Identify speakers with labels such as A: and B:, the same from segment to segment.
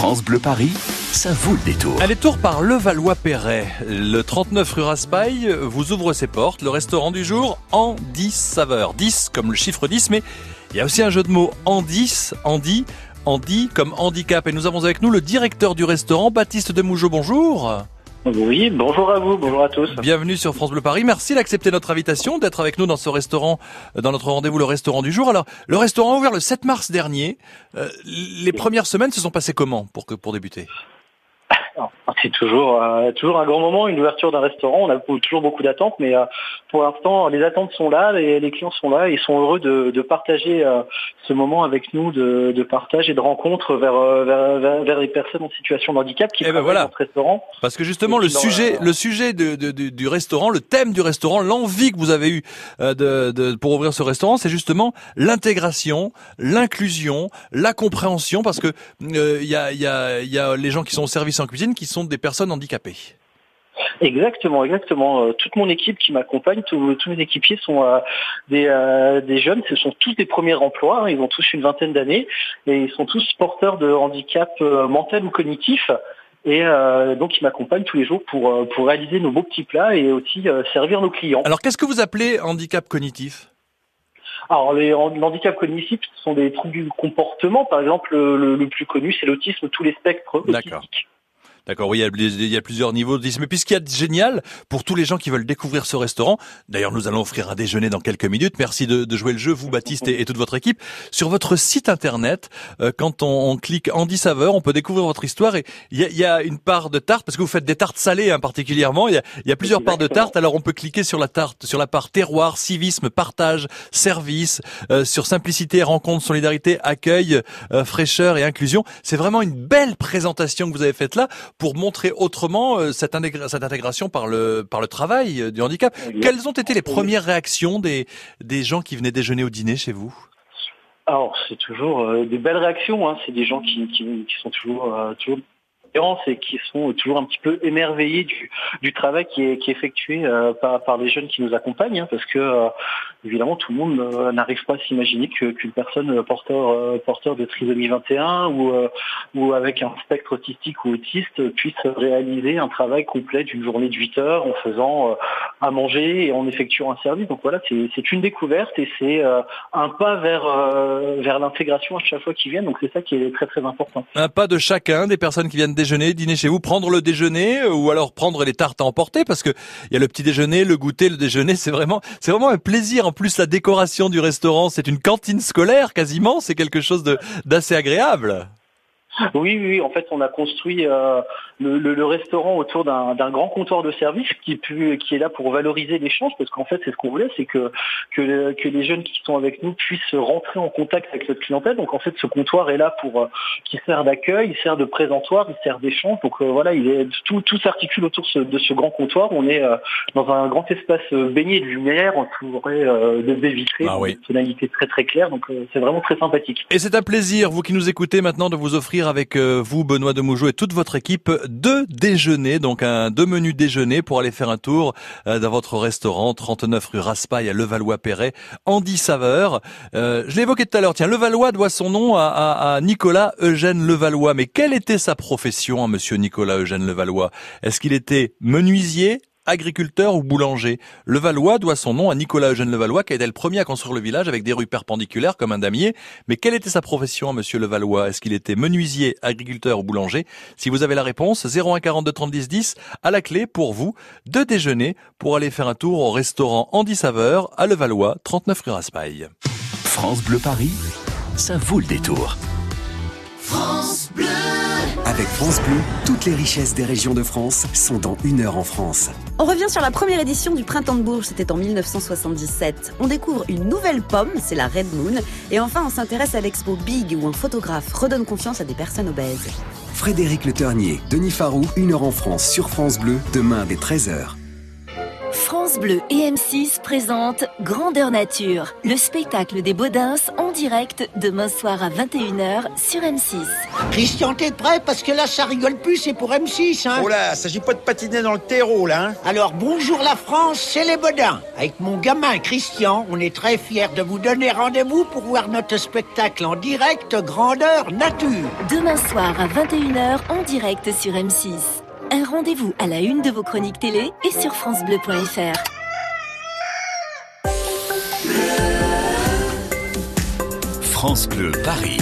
A: France Bleu Paris, ça vaut le détour.
B: Un détour par Levallois-Perret. Le 39 rue Raspail vous ouvre ses portes. Le restaurant du jour, en 10 saveurs. 10 comme le chiffre 10, mais il y a aussi un jeu de mots en 10, Andy, Andy comme handicap. Et nous avons avec nous le directeur du restaurant, Baptiste Demougeot. Bonjour.
C: Oui, bonjour à vous, bonjour à tous.
B: Bienvenue sur France Bleu Paris. Merci d'accepter notre invitation, d'être avec nous dans ce restaurant, euh, dans notre rendez-vous, le restaurant du jour. Alors, le restaurant a ouvert le 7 mars dernier. Euh, les premières semaines se sont passées comment pour que pour débuter?
C: C'est toujours euh, toujours un grand moment, une ouverture d'un restaurant. On a toujours beaucoup d'attentes, mais euh, pour l'instant, les attentes sont là, les, les, clients sont là, et ils sont heureux de, de partager euh, ce moment avec nous, de, de, partage et de rencontre vers, vers, vers, les personnes en situation de handicap qui
B: eh ben
C: voilà. dans restaurant.
B: Parce que justement, le sujet, le sujet de, de, du restaurant, le thème du restaurant, l'envie que vous avez eu de, pour ouvrir ce restaurant, c'est justement l'intégration, l'inclusion, la compréhension, parce que il y, a, y, a, y a les gens qui sont au service en cuisine qui sont des personnes handicapées.
C: Exactement, exactement. Euh, toute mon équipe qui m'accompagne, tous, mes équipiers sont euh, des, euh, des, jeunes, ce sont tous des premiers emplois, hein. ils ont tous une vingtaine d'années et ils sont tous porteurs de handicap mental ou cognitif. Et donc ils m'accompagnent tous les jours pour, pour réaliser nos beaux petits plats et aussi servir nos clients.
B: Alors qu'est-ce que vous appelez handicap cognitif?
C: Alors, les handicaps cognitifs sont des troubles du comportement. Par exemple, le, le plus connu, c'est l'autisme, tous les spectres autistiques.
B: D'accord, oui, il y, a, plusieurs niveaux d'autisme. Mais puis ce qui est génial pour tous les gens qui veulent découvrir ce restaurant, d'ailleurs nous allons offrir un déjeuner dans quelques minutes. Merci de, jouer le jeu, vous Baptiste et, toute votre équipe. Sur votre site internet, euh, quand on, clique Andy Saveur, on peut découvrir votre histoire et il y a, une part de tarte parce que vous faites des tartes salées hein, particulièrement. Il y a, plusieurs parts de tarte. Alors on peut cliquer sur la tarte, sur la part terroir, civisme, partage, service, euh, sur simplicité, rencontre, solidarité, accueil, euh, fraîcheur et inclusion. C'est vraiment une belle présentation que vous avez faite là pour montrer autrement euh, cette, cette, intégration par le, par le travail euh, du handicap. Quelles ont été les premières réactions des, des gens qui venaient déjeuner au dîner chez vous?
C: Alors c'est toujours euh, des belles réactions, hein. c'est des gens qui, qui, qui sont toujours, toujours et qui sont toujours un petit peu émerveillés du, du travail qui est, qui est effectué euh, par, par les jeunes qui nous accompagnent, hein, parce que euh, évidemment tout le monde euh, n'arrive pas à s'imaginer qu'une personne porteur, porteur de trisomie 21 ou, ou avec un spectre autistique ou autiste puisse réaliser un travail complet d'une journée de 8 heures en faisant à manger et en effectuant un service. Donc voilà, c'est une découverte et c'est un pas vers, vers l'intégration à chaque fois qu'ils viennent. Donc c'est ça qui est très très important.
B: Un pas de chacun des personnes qui viennent déjeuner, dîner chez vous, prendre le déjeuner euh, ou alors prendre les tartes à emporter parce que il y a le petit déjeuner, le goûter, le déjeuner, c'est vraiment c'est vraiment un plaisir. En plus la décoration du restaurant, c'est une cantine scolaire quasiment, c'est quelque chose d'assez agréable.
C: Oui, oui, en fait, on a construit euh, le, restaurant autour d'un grand comptoir de service qui, qui est là pour valoriser l'échange, parce qu'en fait, c'est ce qu'on voulait, c'est que, que, les jeunes qui sont avec nous puissent rentrer en contact avec notre clientèle. Donc, en fait, ce comptoir est là pour, euh, qui sert d'accueil, il sert de présentoir, il sert d'échange. Donc, euh, voilà, il est tout, tout s'articule autour de ce grand comptoir. On est dans un grand espace baigné de lumière, entouré de baies vitrées, ah, oui. une tonalité très très claire. Donc, c'est vraiment très sympathique.
B: Et c'est un plaisir, vous qui nous écoutez maintenant, de vous offrir avec euh, vous, Benoît de Mougeot et toute votre équipe, deux déjeuners, donc un deux menus déjeuner pour aller faire un tour euh, dans votre restaurant 39 rue Raspail à Levallois-Perret, Andy Saveur. Euh, je l'évoquais tout à l'heure, tiens, Levallois doit son nom à, à, Nicolas Eugène Levallois. Mais quelle était sa profession, hein, monsieur Nicolas Eugène Levallois? Est-ce qu'il était menuisier, agriculteur ou boulanger. Levallois doit son nom à Nicolas Eugène Levallois qui a été le premier à construire le village avec des rues perpendiculaires comme un damier. Mais quelle était sa profession, monsieur Levallois? Est-ce qu'il était menuisier, agriculteur ou boulanger? Si vous avez la réponse, 01 42 30 10 10 à la clé pour vous de déjeuner pour aller faire un tour au restaurant Andy Saveur à Levallois, 39 rue Raspail.
A: France Bleu Paris, ça vaut le détour. France Bleu toutes les richesses des régions de France sont dans une heure en France.
D: On revient sur la première édition du Printemps de Bourges, c'était en 1977. On découvre une nouvelle pomme, c'est la Red Moon. Et enfin, on s'intéresse à l'expo Big, où un photographe redonne confiance à des personnes obèses.
A: Frédéric Le Ternier, Denis Farou, une heure en France sur France Bleu, demain dès 13h.
E: France Bleu et M6 présentent Grandeur Nature, le spectacle des Baudins en direct demain soir à 21h sur M6.
F: Christian, t'es prêt? Parce que là, ça rigole plus, c'est pour M6. Hein
G: oh là, s'agit pas de patiner dans le terreau, là. Hein
F: Alors, bonjour la France, c'est les Baudins. Avec mon gamin Christian, on est très fiers de vous donner rendez-vous pour voir notre spectacle en direct Grandeur Nature.
E: Demain soir à 21h en direct sur M6. Un rendez-vous à la une de vos chroniques télé et sur francebleu.fr.
A: France Bleu Paris.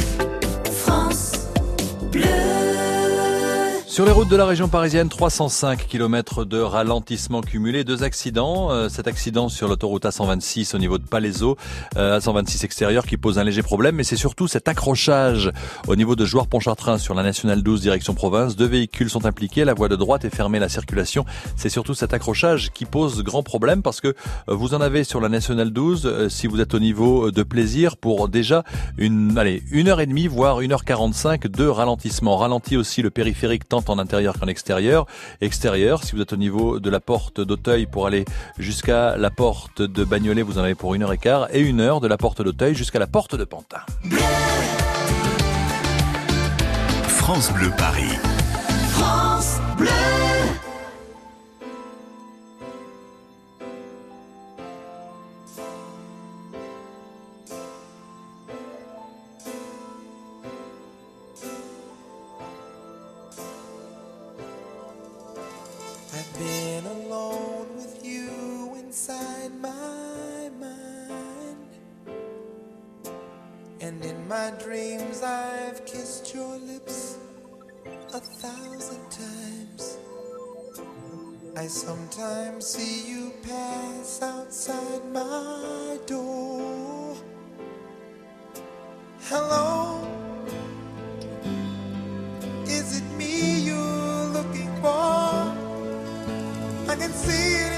B: Sur les routes de la région parisienne, 305 km de ralentissement cumulé, deux accidents. Euh, cet accident sur l'autoroute A126 au niveau de Palaiso, euh, A126 extérieur qui pose un léger problème, mais c'est surtout cet accrochage au niveau de Jouarre-Pontchartrain sur la nationale 12 direction province. Deux véhicules sont impliqués, la voie de droite est fermée, la circulation. C'est surtout cet accrochage qui pose grand problème parce que euh, vous en avez sur la nationale 12 si vous êtes au niveau de plaisir pour déjà une, allez, une heure et demie, voire une heure 45 de ralentissement. Ralenti aussi le périphérique tant en intérieur qu'en extérieur. Extérieur, si vous êtes au niveau de la porte d'Auteuil pour aller jusqu'à la porte de Bagnolet, vous en avez pour une heure et quart, et une heure de la porte d'Auteuil jusqu'à la porte de Pantin.
A: France Bleu Paris.
E: France Bleu.
H: My dreams I've kissed your lips a thousand times. I sometimes see you pass outside my door. Hello, is it me you're looking for? I can see it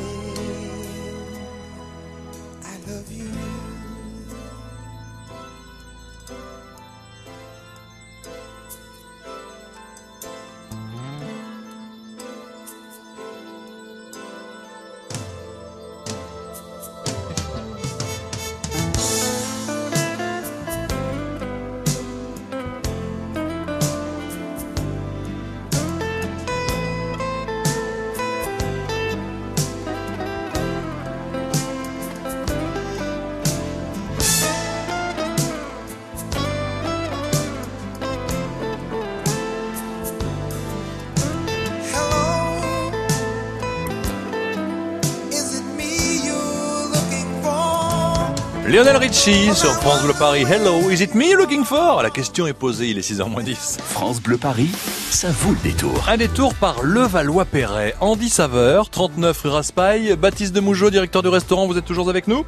B: Lionel Richie sur France Bleu Paris. Hello, is it me looking for? La question est posée, il est 6h 10.
A: France Bleu Paris, ça vaut le détour.
B: Un détour par Levallois-Perret. Andy Saveur, 39 rue Raspail. Baptiste de Mougeot, directeur du restaurant, vous êtes toujours avec nous?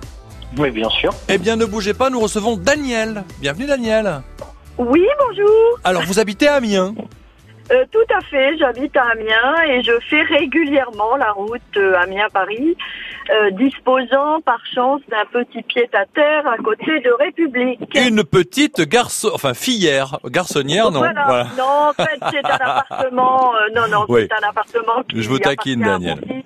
C: Oui, bien sûr.
B: Eh bien, ne bougez pas, nous recevons Daniel. Bienvenue Daniel.
I: Oui, bonjour.
B: Alors, vous habitez à Amiens?
I: Euh, tout à fait, j'habite à Amiens et je fais régulièrement la route euh, Amiens-Paris, euh, disposant par chance d'un petit pied-à-terre à côté de République.
B: Une petite garçon, enfin fillère, garçonnière, non
I: Voilà.
B: Voilà.
I: Non, en fait, c'est un appartement. euh, non, non,
B: Oui.
I: c'est un appartement qui
B: Je vous taquine, Daniel.
I: fils.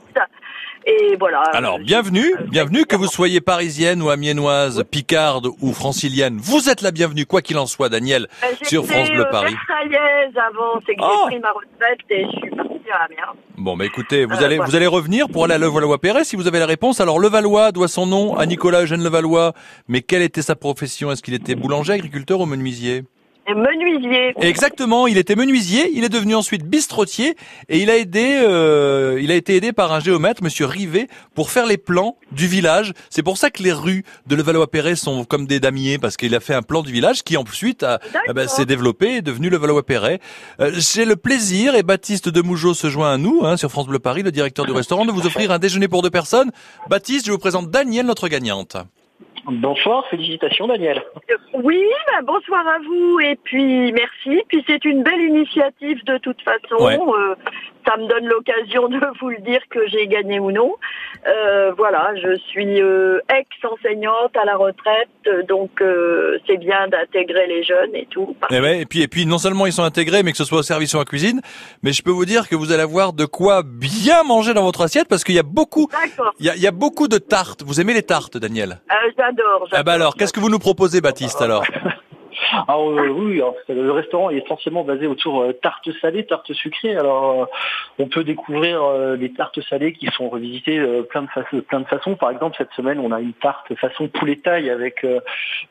I: Et voilà.
B: Alors, bienvenue,
I: euh,
B: bienvenue, que vous soyez parisienne ou amiénoise, picarde ou francilienne. Vous êtes la bienvenue, quoi qu'il en soit, Daniel,
I: euh,
B: sur France Bleu Paris.
I: Versaillaise avant, c'est que
B: Oh.
I: j'ai pris ma retraite et je suis
B: Bon, bah écoutez, vous
I: Euh,
B: allez,
I: voilà.
B: vous allez revenir pour aller à Levallois-Perret si vous avez la réponse. Alors, Levallois doit son nom à Nicolas Eugène Levallois. Mais quelle était sa profession? Est-ce qu'il était boulanger, agriculteur ou menuisier?
I: Menuisier.
B: Exactement, il était menuisier, il est devenu ensuite bistrotier et il a aidé, euh, il a été aidé par un géomètre, Monsieur Rivet, pour faire les plans du village. C'est pour ça que les rues de Levallois-Perret sont comme des damiers parce qu'il a fait un plan du village qui ensuite a, eh ben, s'est développé et est devenu Levallois-Perret. Euh, J'ai le plaisir et Baptiste Demougeot se joint à nous hein, sur France Bleu Paris, le directeur du restaurant, de vous offrir un déjeuner pour deux personnes. Baptiste, je vous présente Daniel, notre gagnante.
C: Bonsoir, félicitations Daniel.
I: Oui, ben, bonsoir à vous et puis merci. Puis c'est une belle initiative de toute façon.
B: Ouais.
I: Euh, ça me donne l'occasion de vous le dire que j'ai gagné ou non. Euh, voilà, je suis euh, ex-enseignante à la retraite, euh, donc euh, c'est bien d'intégrer les jeunes et tout.
B: Et, ouais, et puis et puis non seulement ils sont intégrés, mais que ce soit au service ou en cuisine, mais je peux vous dire que vous allez avoir de quoi bien manger dans votre assiette parce qu'il y a beaucoup,
I: D'accord.
B: il y a, il y a beaucoup de tartes. Vous aimez les tartes, Daniel?
I: Euh, j'adore.
B: Ah bah alors, qu'est-ce que vous nous proposez, Baptiste alors?
C: Ah euh, oui, alors, c'est- le restaurant est essentiellement basé autour euh, tartes salées, tartes sucrées. Alors, euh, on peut découvrir euh, des tartes salées qui sont revisitées euh, plein de façons. Plein de façons. Par exemple, cette semaine, on a une tarte façon poulet taille avec euh,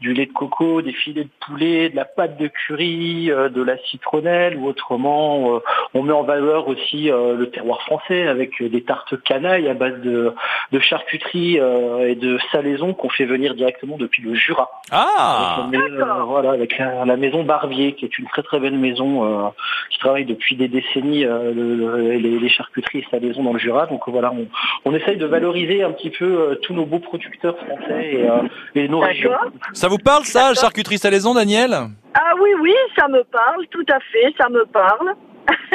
C: du lait de coco, des filets de poulet, de la pâte de curry, euh, de la citronnelle. Ou autrement, euh, on met en valeur aussi euh, le terroir français avec euh, des tartes canailles à base de, de charcuterie euh, et de salaison qu'on fait venir directement depuis le Jura.
B: Ah
C: euh, voilà, avec la, la maison Barbier, qui est une très très belle maison euh, qui travaille depuis des décennies euh, le- le- les, les charcuteries et salaisons dans le Jura. Donc voilà, on, on essaye de valoriser un petit peu euh, tous nos beaux producteurs français et, euh, et nos régions.
B: Ça vous parle ça, charcuterie salaison, Daniel?
I: Ah oui, oui, ça me parle, tout à fait, ça me parle.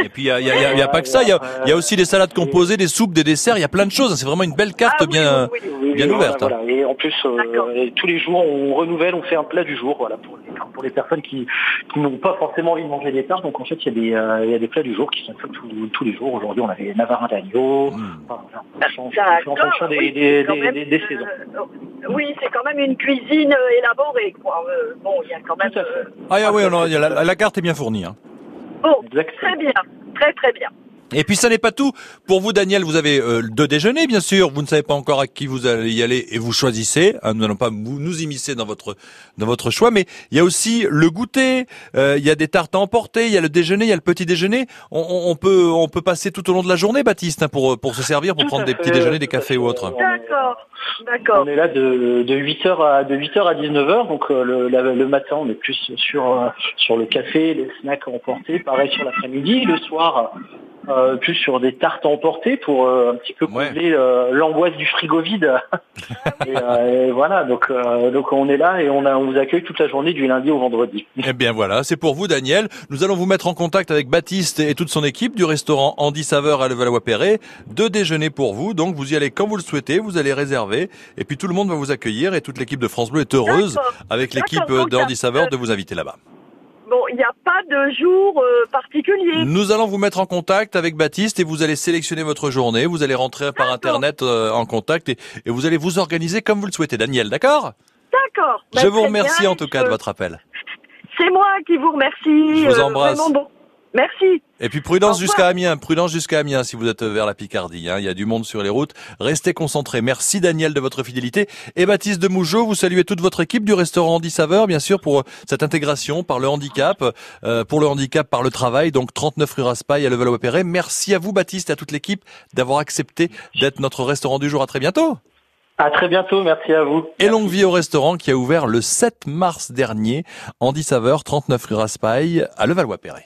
B: Et puis il y a, il y a- il y a pas que ça, il y a, il y a aussi des salades composées, des soupes, des desserts, il y a plein de choses. C'est vraiment une belle carte
I: Ah oui,
B: bien.
I: oui, oui.
C: Oui,
B: Bien
C: voilà,
B: ouverte, hein.
C: Voilà. Et en plus, euh, tous les jours, on renouvelle, on fait un plat du jour, voilà, pour les, pour les personnes qui, qui n'ont pas forcément envie de manger des tartes. Donc en fait, il y a des, euh, il y a des plats du jour qui sont faits tous, tous les jours. Aujourd'hui, on avait les navarins d'agneau.
B: Mmh.
C: Enfin, en fonction des,
I: oui,
C: des,
I: c'est quand
C: des,
I: même,
C: des- des saisons.
I: euh, oui, c'est quand même une cuisine euh, élaborée, quoi. Euh, bon, il y a quand même. Euh,
B: Ah ah oui, non, il y a la, la carte est bien fournie. hein.
I: Bon,
C: Exactement.
I: très bien, très très bien.
B: Et puis ça n'est pas tout. Pour vous, Daniel, vous avez euh, deux déjeuners, bien sûr. Vous ne savez pas encore à qui vous allez y aller et vous choisissez. hein, nous n'allons pas vous, nous immiscer dans votre dans votre choix, mais il y a aussi le goûter. euh, il y a des tartes à emporter. Il y a le déjeuner, il y a le petit déjeuner. On, on- on peut on peut passer tout au long de la journée, Baptiste, hein, pour pour se servir, pour
C: Tout
B: prendre des
C: fait,
B: petits déjeuners, des cafés ou
C: est-
I: D'accord, d'accord.
C: On est là de, de 8h à de 8h à 19h, donc euh, le, la- le matin on est plus sur euh, sur le café, les snacks à emporter, pareil sur l'après-midi, le soir euh, plus sur des tartes à emporter pour euh, un petit peu
B: Ouais.
C: combler euh, l'angoisse du frigo vide. et, euh, et voilà, donc euh, donc on est là et on a on vous accueille toute la journée du lundi au vendredi.
B: Eh bien voilà, c'est pour vous Daniel. Nous allons vous mettre en contact avec Baptiste et toute son équipe du restaurant Andy Saveur à Levallois-Perret. Deux déjeuners pour vous, donc vous y allez quand vous le souhaitez, vous allez réserver et puis tout le monde va vous accueillir et toute l'équipe de France Bleu est heureuse avec l'équipe
I: D'accord, donc
B: de Andy
I: ça-
B: Saveur de vous inviter là-bas.
I: Bon, il n'y a pas de jour euh, particulier.
B: Nous allons vous mettre en contact avec Baptiste et vous allez sélectionner votre journée, vous allez rentrer par internet euh, en contact et, et vous allez vous organiser comme vous le souhaitez Daniel, d'accord?
I: D'accord.
B: Je
I: Ben,
B: vous remercie
I: bien,
B: en tout cas de votre appel.
I: C'est moi qui vous remercie.
B: Je vous
I: euh,
B: embrasse.
I: vraiment bon. Merci.
B: Et puis prudence jusqu'à Amiens, prudence jusqu'à Amiens si vous êtes vers la Picardie. hein. Il y a du monde sur les routes. Restez concentrés. Merci Daniel de votre fidélité. Et Baptiste de Mougeot, vous saluez toute votre équipe du restaurant Andy Saveur, bien sûr, pour euh, cette intégration par le handicap, euh, pour le handicap par le travail. Donc 39 rue Raspail à Levallois-Perret. Merci à vous Baptiste et à toute l'équipe d'avoir accepté d'être notre restaurant du jour. À très bientôt.
C: À très bientôt, merci à vous.
B: Et longue vie au restaurant qui a ouvert le 7 mars dernier. Andy Saveur, 39 rue Raspail à Levallois-Perret.